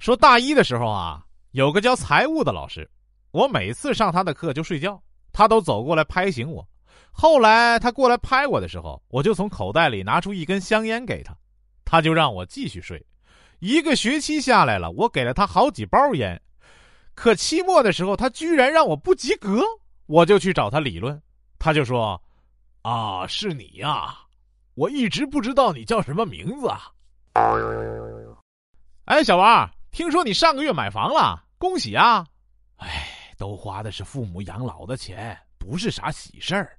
说大一的时候啊，有个教财务的老师，我每次上他的课就睡觉，他都走过来拍醒我。后来他过来拍我的时候，我就从口袋里拿出一根香烟给他，他就让我继续睡。一个学期下来了，我给了他好几包烟，可期末的时候他居然让我不及格，我就去找他理论，他就说：“啊，是你呀，我一直不知道你叫什么名字啊。”哎，小王，听说你上个月买房了，恭喜啊！哎，都花的是父母养老的钱，不是啥喜事儿。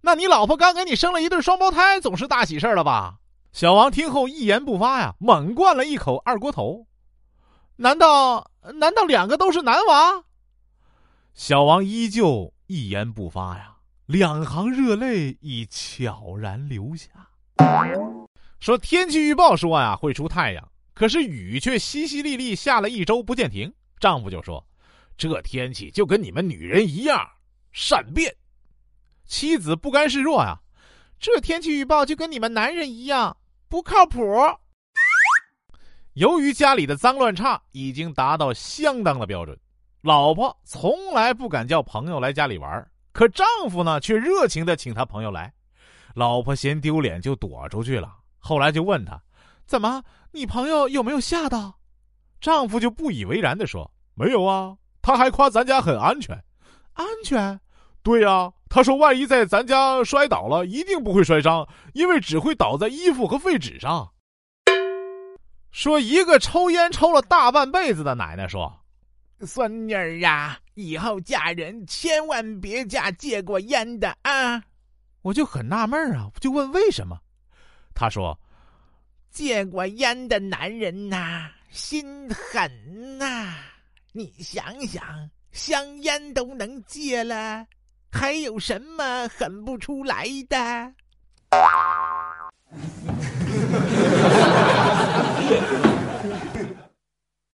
那你老婆刚给你生了一对双胞胎，总是大喜事儿了吧？小王听后一言不发呀，猛灌了一口二锅头。难道难道两个都是男娃？小王依旧一言不发呀，两行热泪已悄然流下。说天气预报说呀会出太阳，可是雨却淅淅沥沥下了一周不见停。丈夫就说：“这天气就跟你们女人一样善变。”妻子不甘示弱啊，这天气预报就跟你们男人一样不靠谱。由于家里的脏乱差已经达到相当的标准，老婆从来不敢叫朋友来家里玩，可丈夫呢却热情的请他朋友来。老婆嫌丢脸就躲出去了。后来就问他：“怎么，你朋友有没有吓到？”丈夫就不以为然的说：“没有啊，他还夸咱家很安全，安全。”对呀，他说万一在咱家摔倒了，一定不会摔伤，因为只会倒在衣服和废纸上。说一个抽烟抽了大半辈子的奶奶说：“孙女儿呀，以后嫁人千万别嫁戒过烟的啊！”我就很纳闷啊，就问为什么？他说：“戒过烟的男人呐，心狠呐！你想想，香烟都能戒了。”还有什么狠不出来的？